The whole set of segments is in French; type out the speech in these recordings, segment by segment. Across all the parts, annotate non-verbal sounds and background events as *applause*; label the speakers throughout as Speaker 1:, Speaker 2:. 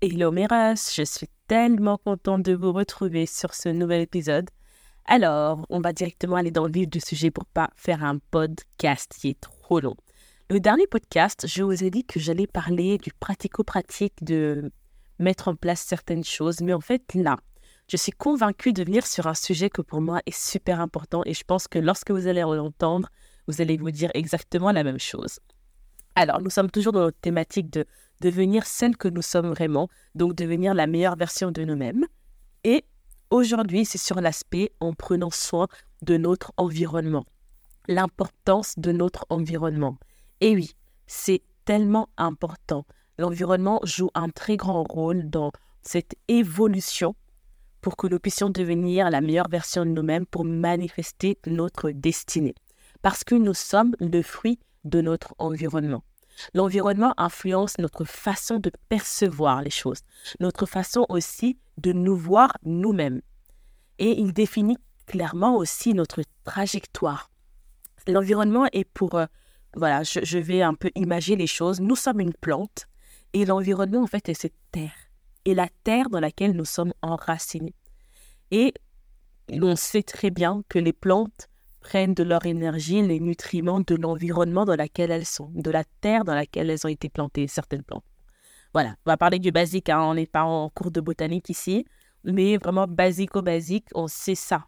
Speaker 1: Hello Meras, je suis tellement contente de vous retrouver sur ce nouvel épisode. Alors, on va directement aller dans le vif du sujet pour pas faire un podcast qui est trop long. Le dernier podcast, je vous ai dit que j'allais parler du pratico-pratique de mettre en place certaines choses, mais en fait là, je suis convaincue de venir sur un sujet que pour moi est super important et je pense que lorsque vous allez l'entendre, vous allez vous dire exactement la même chose. Alors, nous sommes toujours dans notre thématique de devenir celle que nous sommes vraiment, donc devenir la meilleure version de nous-mêmes. Et aujourd'hui, c'est sur l'aspect en prenant soin de notre environnement, l'importance de notre environnement. Et oui, c'est tellement important. L'environnement joue un très grand rôle dans cette évolution pour que nous puissions devenir la meilleure version de nous-mêmes pour manifester notre destinée. Parce que nous sommes le fruit de notre environnement. L'environnement influence notre façon de percevoir les choses, notre façon aussi de nous voir nous-mêmes. Et il définit clairement aussi notre trajectoire. L'environnement est pour, euh, voilà, je, vais un peu imaginer les choses. Nous sommes une plante et l'environnement, en fait, est cette terre. Et la terre dans laquelle nous sommes enracinés. Et on sait très bien que les plantes prennent de leur énergie les nutriments de l'environnement dans lequel elles sont, de la terre dans laquelle elles ont été plantées, certaines plantes. Voilà, on va parler du basique, hein. on n'est pas en cours de botanique ici, mais vraiment basico-basique, on sait ça.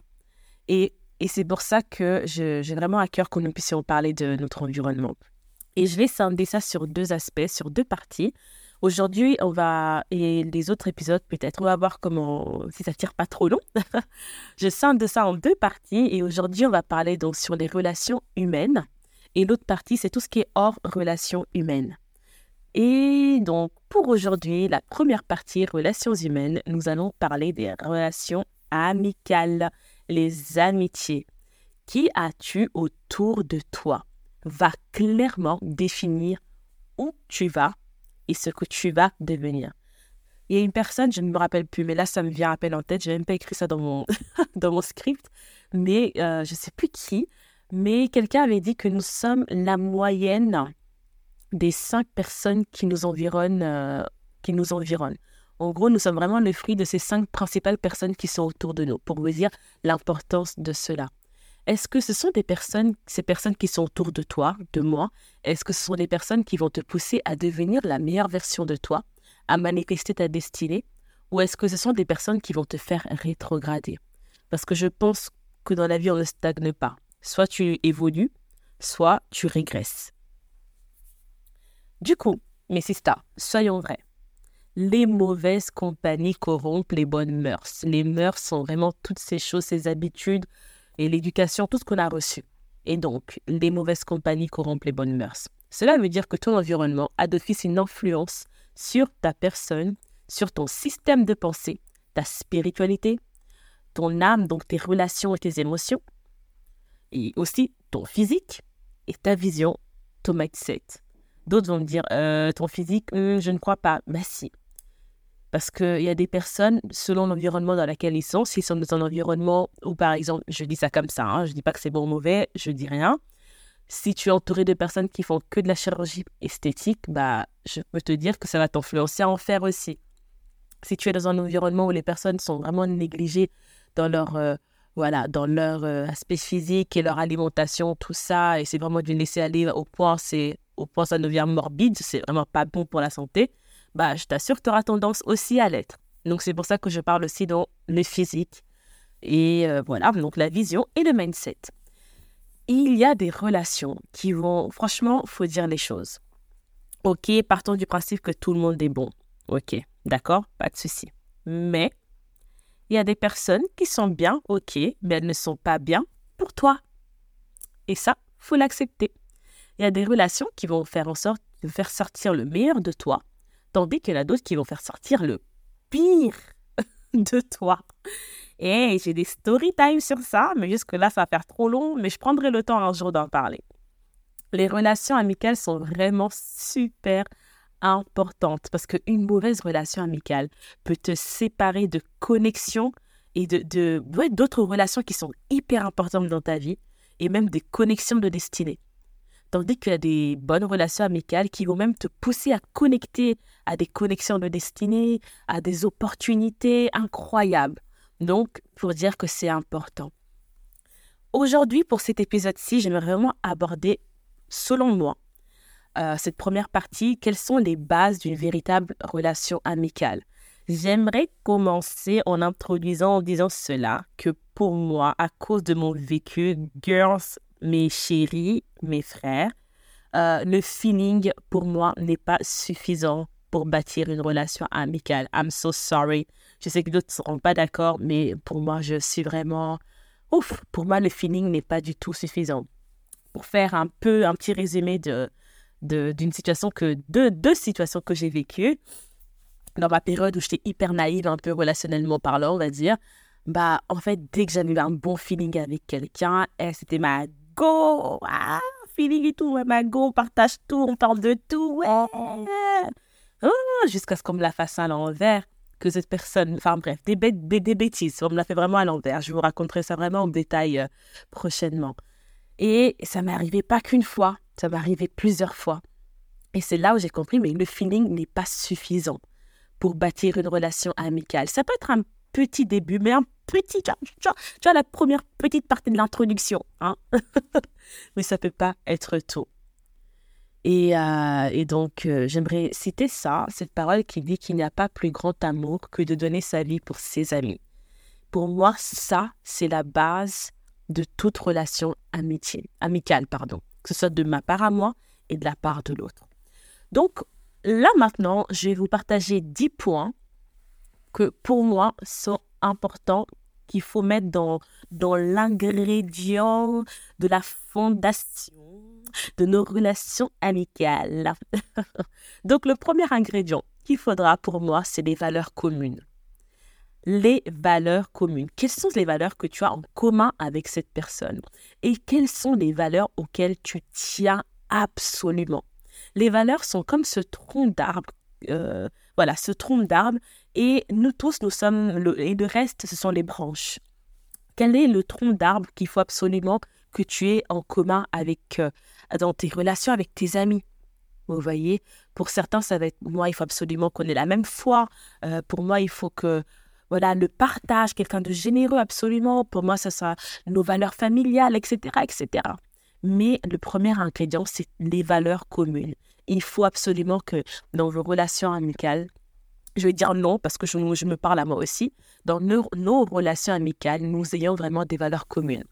Speaker 1: Et, et c'est pour ça que j'ai vraiment à cœur que nous puissions parler de notre environnement. Et je vais scinder ça sur deux aspects, sur deux parties. Aujourd'hui, on va, et les autres épisodes peut-être, on va voir comment, si ça tire pas trop long. *laughs* je scinde ça en deux parties et aujourd'hui, on va parler donc sur les relations humaines. Et l'autre partie, c'est tout ce qui est hors relations humaines. Et donc, pour aujourd'hui, la première partie, relations humaines, nous allons parler des relations amicales, les amitiés. Qui as-tu autour de toi? Va clairement définir où tu vas et ce que tu vas devenir. Il y a une personne, je ne me rappelle plus, mais là, ça me vient à peine en tête. Je n'ai même pas écrit ça dans mon, *laughs* dans mon script, mais euh, je ne sais plus qui. Mais quelqu'un avait dit que nous sommes la moyenne des cinq personnes qui nous environnent. Euh, qui nous environnent. En gros, nous sommes vraiment le fruit de ces cinq principales personnes qui sont autour de nous, pour vous dire l'importance de cela. Est-ce que ce sont des personnes, ces personnes qui sont autour de toi, de moi, est-ce que ce sont des personnes qui vont te pousser à devenir la meilleure version de toi, à manifester ta destinée, ou est-ce que ce sont des personnes qui vont te faire rétrograder? Parce que je pense que dans la vie, on ne stagne pas. Soit tu évolues, soit tu régresses. Du coup, mes sisters, soyons vrais. Les mauvaises compagnies corrompent les bonnes mœurs. Les mœurs sont vraiment toutes ces choses, ces habitudes, et l'éducation, tout ce qu'on a reçu. Et donc, les mauvaises compagnies corrompent les bonnes mœurs. Cela veut dire que ton environnement a d'office une influence sur ta personne, sur ton système de pensée, ta spiritualité, ton âme, donc tes relations et tes émotions, et aussi ton physique et ta vision, ton mindset. D'autres vont me dire, euh, ton physique, hum, je ne crois pas. Mais bah, si, parce qu'il y a des personnes, selon l'environnement dans lequel ils sont, s'ils sont dans un environnement où, par exemple, je dis ça comme ça, hein, je ne dis pas que c'est bon ou mauvais, je dis rien. Si tu es entouré de personnes qui font que de la chirurgie esthétique, bah, je peux te dire que ça va t'influencer à en faire aussi. Si tu es dans un environnement où les personnes sont vraiment négligées dans leur, euh, voilà, dans leur euh, aspect physique et leur alimentation, tout ça, et c'est vraiment de les laisser aller au point, c'est, au point ça devient morbide, c'est vraiment pas bon pour la santé bah, je t'assure que tu auras tendance aussi à l'être. Donc, c'est pour ça que je parle aussi dans le physique. Et euh, voilà, donc la vision et le mindset. Il y a des relations qui vont, franchement, faut dire les choses. Ok, partons du principe que tout le monde est bon. Ok, d'accord, pas de souci. Mais il y a des personnes qui sont bien, ok, mais elles ne sont pas bien pour toi. Et ça, faut l'accepter. Il y a des relations qui vont faire en sorte de faire sortir le meilleur de toi Tandis qu'il y en a d'autres qui vont faire sortir le pire *laughs* de toi. Et j'ai des story time sur ça, mais jusque-là, ça va faire trop long, mais je prendrai le temps un jour d'en parler. Les relations amicales sont vraiment super importantes parce qu'une mauvaise relation amicale peut te séparer de connexions et de, d'autres relations qui sont hyper importantes dans ta vie et même des connexions de destinée. Tandis qu'il y a des bonnes relations amicales qui vont même te pousser à connecter à des connexions de destinée, à des opportunités incroyables. Donc, pour dire que c'est important. Aujourd'hui, pour cet épisode-ci, j'aimerais vraiment aborder, selon moi, euh, cette première partie, quelles sont les bases d'une véritable relation amicale. J'aimerais commencer en introduisant en disant cela, que pour moi, à cause de mon vécu, girls, mes chéris, mes frères, euh, le feeling pour moi n'est pas suffisant pour bâtir une relation amicale. I'm so sorry. Je sais que d'autres ne seront pas d'accord, mais pour moi, je suis vraiment... Ouf, pour moi, le feeling n'est pas du tout suffisant. Pour faire un peu un petit résumé d'une situation que de deux situations que j'ai vécues dans ma période où j'étais hyper naïve un peu relationnellement parlant on va dire bah en fait dès que j'avais un bon feeling avec quelqu'un c'était ma ah, feeling et tout ouais, ma go on partage tout on parle de tout ouais oh, jusqu'à ce qu'on me la fasse à l'envers que cette personne, enfin bref, des, des, bêtises. On me l'a fait vraiment à l'envers. Je vous raconterai ça vraiment en détail euh, prochainement. Et ça m'est arrivé pas qu'une fois, ça m'est arrivé plusieurs fois. Et c'est là où j'ai compris, mais le feeling n'est pas suffisant pour bâtir une relation amicale. Ça peut être un petit début, mais un petit, tu vois, la première petite partie de l'introduction, hein. *laughs* mais ça peut pas être tout. Et, euh, donc, euh, j'aimerais citer ça, cette parole qui dit qu'il n'y a pas plus grand amour que de donner sa vie pour ses amis. Pour moi, ça, c'est la base de toute relation amitié, amicale, pardon, que ce soit de ma part à moi et de la part de l'autre. Donc, là maintenant, je vais vous partager 10 points que pour moi sont importants qu'il faut mettre dans, dans l'ingrédient de la fondation de nos relations amicales. *laughs* Donc le premier ingrédient qu'il faudra pour moi, c'est les valeurs communes. Les valeurs communes. Quelles sont les valeurs que tu as en commun avec cette personne? Et quelles sont les valeurs auxquelles tu tiens absolument? Les valeurs sont comme ce tronc d'arbre. Euh, voilà, ce tronc d'arbre. Et nous tous, nous sommes, et le reste, ce sont les branches. Quel est le tronc d'arbre qu'il faut absolument que tu aies en commun avec, euh, dans tes relations avec tes amis? Vous voyez, pour certains, ça va être moi, il faut absolument qu'on ait la même foi. Euh, pour moi, il faut que voilà le partage, quelqu'un de généreux absolument. Pour moi, ça sera nos valeurs familiales, etc., etc. Mais le premier ingrédient, c'est les valeurs communes. Il faut absolument que dans vos relations amicales, je vais dire non parce que je, me parle à moi aussi, dans nos, relations amicales, nous ayons vraiment des valeurs communes.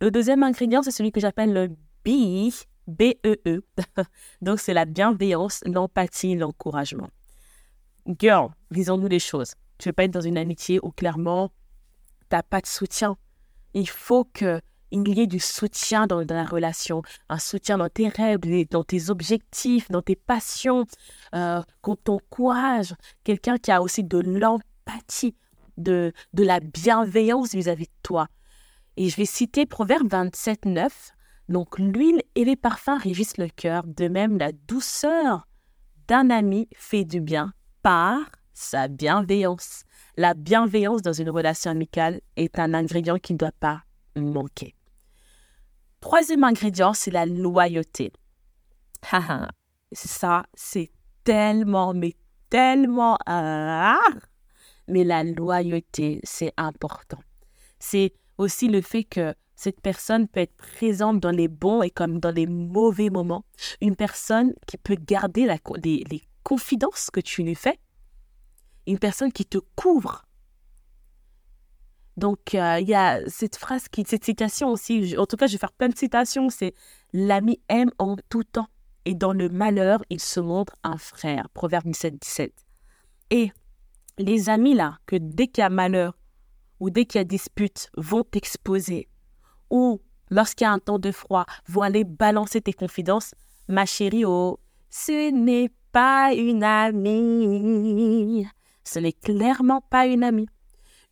Speaker 1: Le deuxième ingrédient, c'est celui que j'appelle le B, B-E-E. *laughs* Donc, c'est la bienveillance, l'empathie, l'encouragement. Girl, disons-nous les choses. Tu ne veux pas être dans une amitié où clairement, tu n'as pas de soutien. Il faut qu'il y ait du soutien dans, la relation, un soutien dans tes rêves, dans tes objectifs, dans tes passions, euh, qu'on t'encourage. Quelqu'un qui a aussi de l'empathie, de, de la bienveillance vis-à-vis de toi. Et je vais citer Proverbe 27, 9. Donc l'huile et les parfums régissent le cœur, de même la douceur d'un ami fait du bien par sa bienveillance. La bienveillance dans une relation amicale est un ingrédient qui ne doit pas manquer. Troisième ingrédient, c'est la loyauté. Ça, c'est tellement, mais tellement rare. Mais la loyauté, c'est important. C'est aussi le fait que cette personne peut être présente dans les bons et comme dans les mauvais moments. Une personne qui peut garder les, les confidences que tu lui fais. Une personne qui te couvre. Donc, euh, il y a cette phrase, qui, cette citation aussi, en tout cas, je vais faire plein de citations, c'est « L'ami aime en tout temps, et dans le malheur, il se montre un frère. » Proverbe 17, 17. Et les amis, là, que dès qu'il y a malheur, ou dès qu'il y a dispute, vont t'exposer, ou lorsqu'il y a un temps de froid, vont aller balancer tes confidences, ma chérie, oh, ce n'est pas une amie. Ce n'est clairement pas une amie.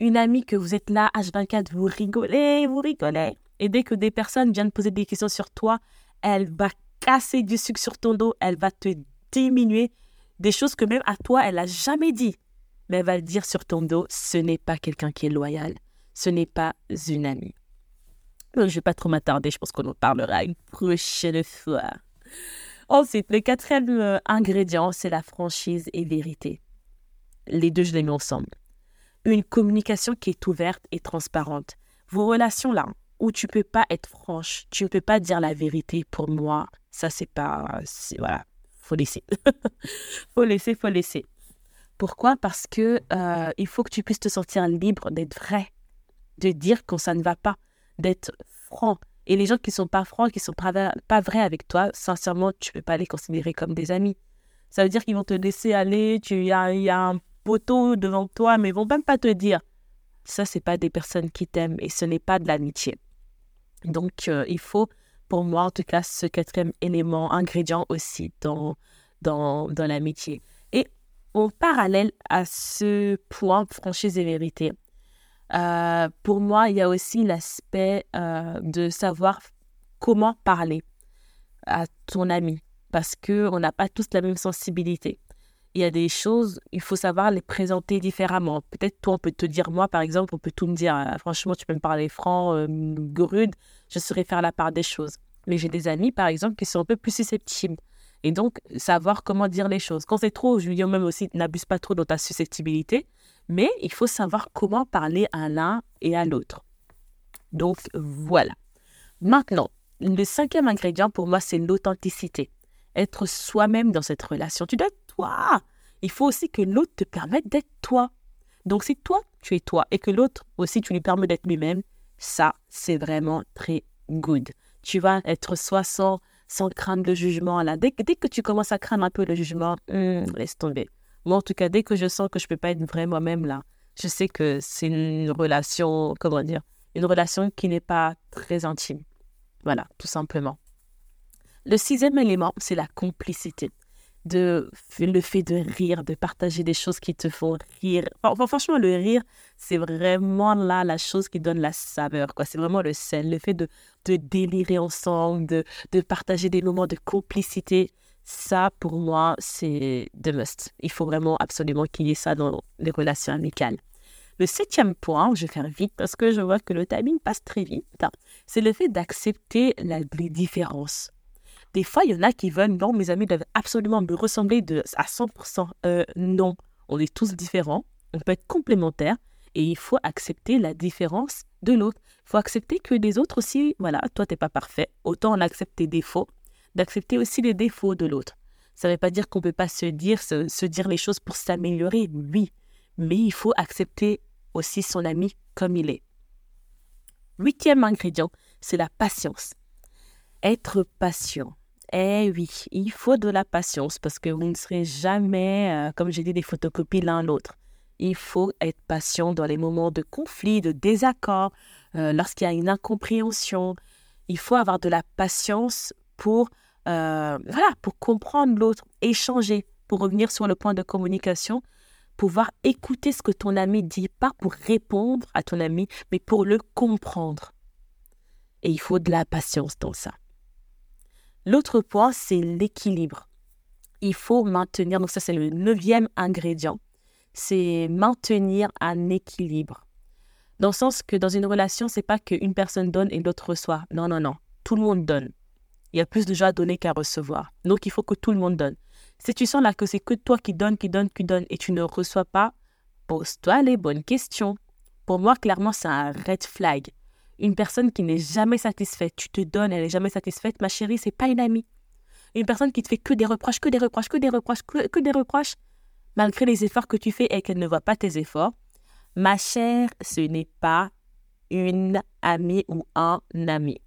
Speaker 1: Une amie que vous êtes là, H24, vous rigolez, vous rigolez. Et dès que des personnes viennent poser des questions sur toi, elle va casser du sucre sur ton dos, elle va te diminuer des choses que même à toi, elle n'a jamais dit. Mais elle va le dire sur ton dos, ce n'est pas quelqu'un qui est loyal, ce n'est pas une amie. Je ne vais pas trop m'attarder, je pense qu'on en parlera une prochaine fois. Ensuite, le quatrième euh, ingrédient, c'est la franchise et vérité. Les deux, je les mets ensemble. Une communication qui est ouverte et transparente. Vos relations là, où tu peux pas être franche, tu ne peux pas dire la vérité pour moi, ça c'est pas, voilà, faut laisser, *laughs* faut laisser, faut laisser. Pourquoi? Parce que euh, il faut que tu puisses te sentir libre d'être vrai, de dire quand ça ne va pas, d'être franc. Et les gens qui sont pas francs, qui sont pas, vrais avec toi, sincèrement, tu peux pas les considérer comme des amis. Ça veut dire qu'ils vont te laisser aller, il y a, y a un devant toi, mais ils vont même pas te dire. Ça, c'est pas des personnes qui t'aiment et ce n'est pas de l'amitié. Donc, euh, il faut, pour moi en tout cas, ce quatrième élément, ingrédient aussi dans, dans, dans l'amitié. Et en parallèle à ce point franchise et vérité, euh, pour moi, il y a aussi l'aspect euh, de savoir comment parler à ton ami parce qu'on n'a pas tous la même sensibilité. Il y a des choses, il faut savoir les présenter différemment. Peut-être toi, on peut te dire, moi par exemple, on peut tout me dire, ah, franchement, tu peux me parler franc, euh, grude, je saurais faire la part des choses. Mais j'ai des amis, par exemple, qui sont un peu plus susceptibles. Et donc, savoir comment dire les choses. Quand c'est trop, je même aussi, n'abuse pas trop dans ta susceptibilité. Mais il faut savoir comment parler à l'un et à l'autre. Donc voilà. Maintenant, le cinquième ingrédient pour moi, c'est l'authenticité. Être soi-même dans cette relation. Tu dois être toi. Il faut aussi que l'autre te permette d'être toi. Donc si toi, tu es toi et que l'autre aussi, tu lui permets d'être lui-même, ça, c'est vraiment très good. Tu vas être soi sans, sans craindre le jugement. Là. Dès, dès que tu commences à craindre un peu le jugement, hmm, laisse tomber. Moi, en tout cas, dès que je sens que je ne peux pas être vrai moi-même, là, je sais que c'est une relation, comment dire, une relation qui n'est pas très intime. Voilà, tout simplement. Le sixième élément, c'est la complicité. De, le fait de rire, de partager des choses qui te font rire. Enfin, franchement, le rire, c'est vraiment là la chose qui donne la saveur. quoi. C'est vraiment le sel. Le fait de, de délirer ensemble, de, de partager des moments de complicité. Ça, pour moi, c'est the must. Il faut vraiment absolument qu'il y ait ça dans les relations amicales. Le septième point, je vais faire vite parce que je vois que le timing passe très vite, c'est le fait d'accepter les différences. Des fois, il y en a qui veulent, non, mes amis doivent absolument me ressembler à 100%. Euh, non, on est tous différents, on peut être complémentaires et il faut accepter la différence de l'autre. Il faut accepter que les autres aussi, voilà, toi, tu n'es pas parfait, autant on accepte tes défauts d'accepter aussi les défauts de l'autre. Ça ne veut pas dire qu'on ne peut pas se dire, se, dire les choses pour s'améliorer, oui, mais il faut accepter aussi son ami comme il est. Huitième ingrédient, c'est la patience. Être patient. Eh oui, il faut de la patience parce que vous ne serez jamais, euh, comme j'ai dit, des photocopies l'un l'autre. Il faut être patient dans les moments de conflit, de désaccord, euh, lorsqu'il y a une incompréhension. Il faut avoir de la patience pour, euh, voilà, pour comprendre l'autre, échanger, pour revenir sur le point de communication, pouvoir écouter ce que ton ami dit, pas pour répondre à ton ami, mais pour le comprendre. Et il faut de la patience dans ça. L'autre point, c'est l'équilibre. Il faut maintenir, donc ça c'est le neuvième ingrédient, c'est maintenir un équilibre. Dans le sens que dans une relation, c'est pas qu'une personne donne et l'autre reçoit. Non, non, non. Tout le monde donne. Il y a plus de joie à donner qu'à recevoir. Donc, il faut que tout le monde donne. Si tu sens là que c'est que toi qui donnes, qui donnes, qui donnes et tu ne reçois pas, pose-toi les bonnes questions. Pour moi, clairement, c'est un red flag. Une personne qui n'est jamais satisfaite, tu te donnes, elle n'est jamais satisfaite, ma chérie, c'est pas une amie. Une personne qui te fait que des reproches, que des reproches, que des reproches, que, que des reproches, malgré les efforts que tu fais et qu'elle ne voit pas tes efforts, ma chère, ce n'est pas une amie ou un ami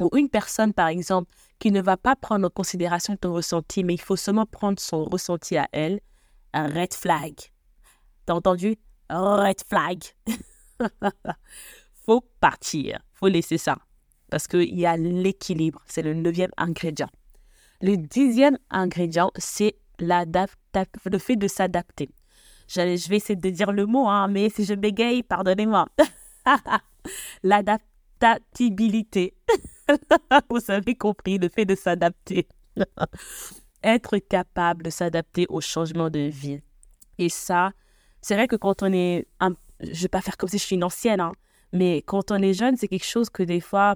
Speaker 1: ou une personne, par exemple, qui ne va pas prendre en considération ton ressenti, mais il faut seulement prendre son ressenti à elle, un red flag. T'as entendu? Red flag. *laughs* faut partir. faut laisser ça. Parce qu'il y a l'équilibre. C'est le neuvième ingrédient. Le dixième ingrédient, c'est le fait de s'adapter. Je vais essayer de dire le mot, hein, mais si je bégaye, pardonnez-moi. *laughs* L'adaptabilité. *laughs* Vous avez compris, le fait de s'adapter. *laughs* Être capable de s'adapter aux changements de vie. Et ça, c'est vrai que quand on est... Je vais pas faire comme si je suis une ancienne, hein, mais quand on est jeune, c'est quelque chose que des fois...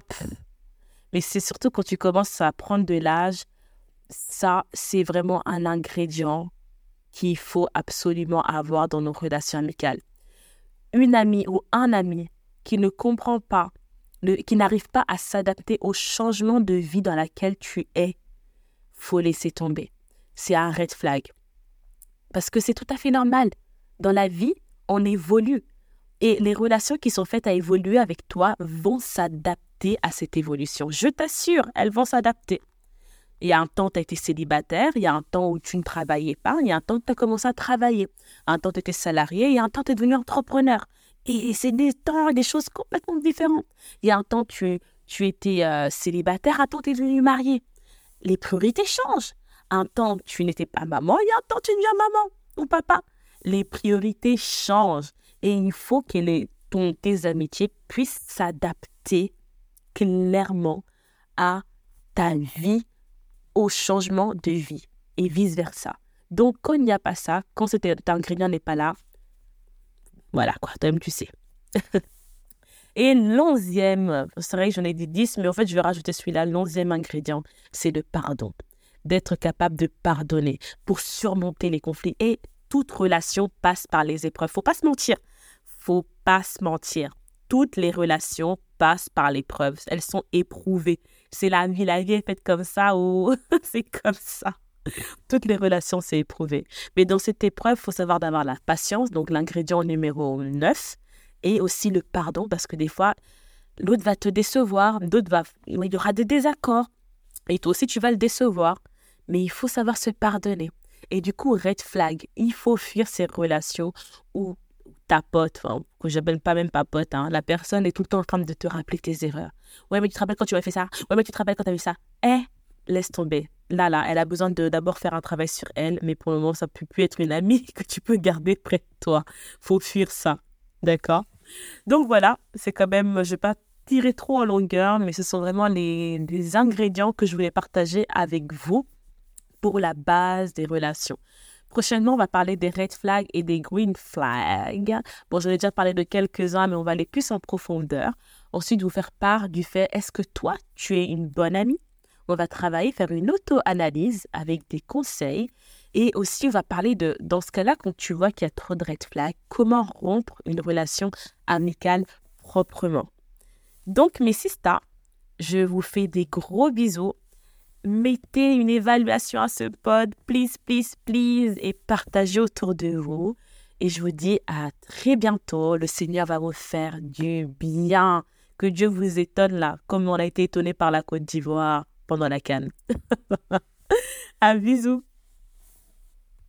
Speaker 1: Mais c'est surtout quand tu commences à prendre de l'âge, ça, c'est vraiment un ingrédient qu'il faut absolument avoir dans nos relations amicales. Une amie ou un ami qui ne comprend pas, qui n'arrive pas à s'adapter au changement de vie dans laquelle tu es, faut laisser tomber. C'est un red flag. Parce que c'est tout à fait normal. Dans la vie, on évolue. Et les relations qui sont faites à évoluer avec toi vont s'adapter à cette évolution. Je t'assure, elles vont s'adapter. Il y a un temps, tu as été célibataire, il y a un temps où tu ne travaillais pas, il y a un temps où tu as commencé à travailler, un temps tu étais salarié, il y a un temps tu es devenu entrepreneur. Et c'est des temps, des choses complètement différentes. Il y a un temps tu, tu étais euh, célibataire, un temps tu es devenu marié. Les priorités changent. Un temps tu n'étais pas maman, il y a un temps tu deviens maman ou papa. Les priorités changent. Et il faut que les, ton, tes amitiés puissent s'adapter clairement à ta vie, au changement de vie et vice-versa. Donc, quand il n'y a pas ça, quand cet ingrédient n'est pas là, voilà quoi, toi-même tu sais. *laughs* et l'onzième, c'est vrai que j'en ai dit dix, mais en fait, je vais rajouter celui-là, l'onzième ingrédient, c'est le pardon. D'être capable de pardonner pour surmonter les conflits. Et toute relation passe par les épreuves. Faut pas se mentir faut pas se mentir. Toutes les relations passent par l'épreuve. Elles sont éprouvées. C'est la vie. La vie est faite comme ça ou *laughs* c'est comme ça. Toutes les relations, c'est éprouvé. Mais dans cette épreuve, il faut savoir d'avoir la patience, donc l'ingrédient numéro 9, et aussi le pardon, parce que des fois, l'autre va te décevoir, va... il y aura des désaccords, et toi aussi, tu vas le décevoir. Mais il faut savoir se pardonner. Et du coup, red flag, il faut fuir ces relations où ta pote, que j'appelle pas même pas pote, hein, la personne est tout le temps en train de te rappeler tes erreurs. Ouais, mais tu te rappelles quand tu as fait ça? Ouais, mais tu te rappelles quand tu as vu ça? Eh, laisse tomber. Là, là, elle a besoin de d'abord faire un travail sur elle, mais pour le moment, ça peut plus être une amie *laughs* que tu peux garder près de toi. Faut fuir ça. D'accord? Donc voilà, c'est quand même, je vais pas tirer trop en longueur, mais ce sont vraiment les, les ingrédients que je voulais partager avec vous pour la base des relations. Prochainement, on va parler des red flags et des green flags. Bon, j'en ai déjà parlé de quelques-uns, mais on va aller plus en profondeur. Ensuite, vous faire part du fait, est-ce que toi, tu es une bonne amie? On va travailler, faire une auto-analyse avec des conseils. Et aussi, on va parler de, dans ce cas-là, quand tu vois qu'il y a trop de red flags, comment rompre une relation amicale proprement? Donc, mes sisters, je vous fais des gros bisous mettez une évaluation à ce pod, please, please, please, et partagez autour de vous. Et je vous dis à très bientôt. Le Seigneur va vous faire du bien. Que Dieu vous étonne là, comme on a été étonné par la Côte d'Ivoire pendant la canne. *laughs* un bisou.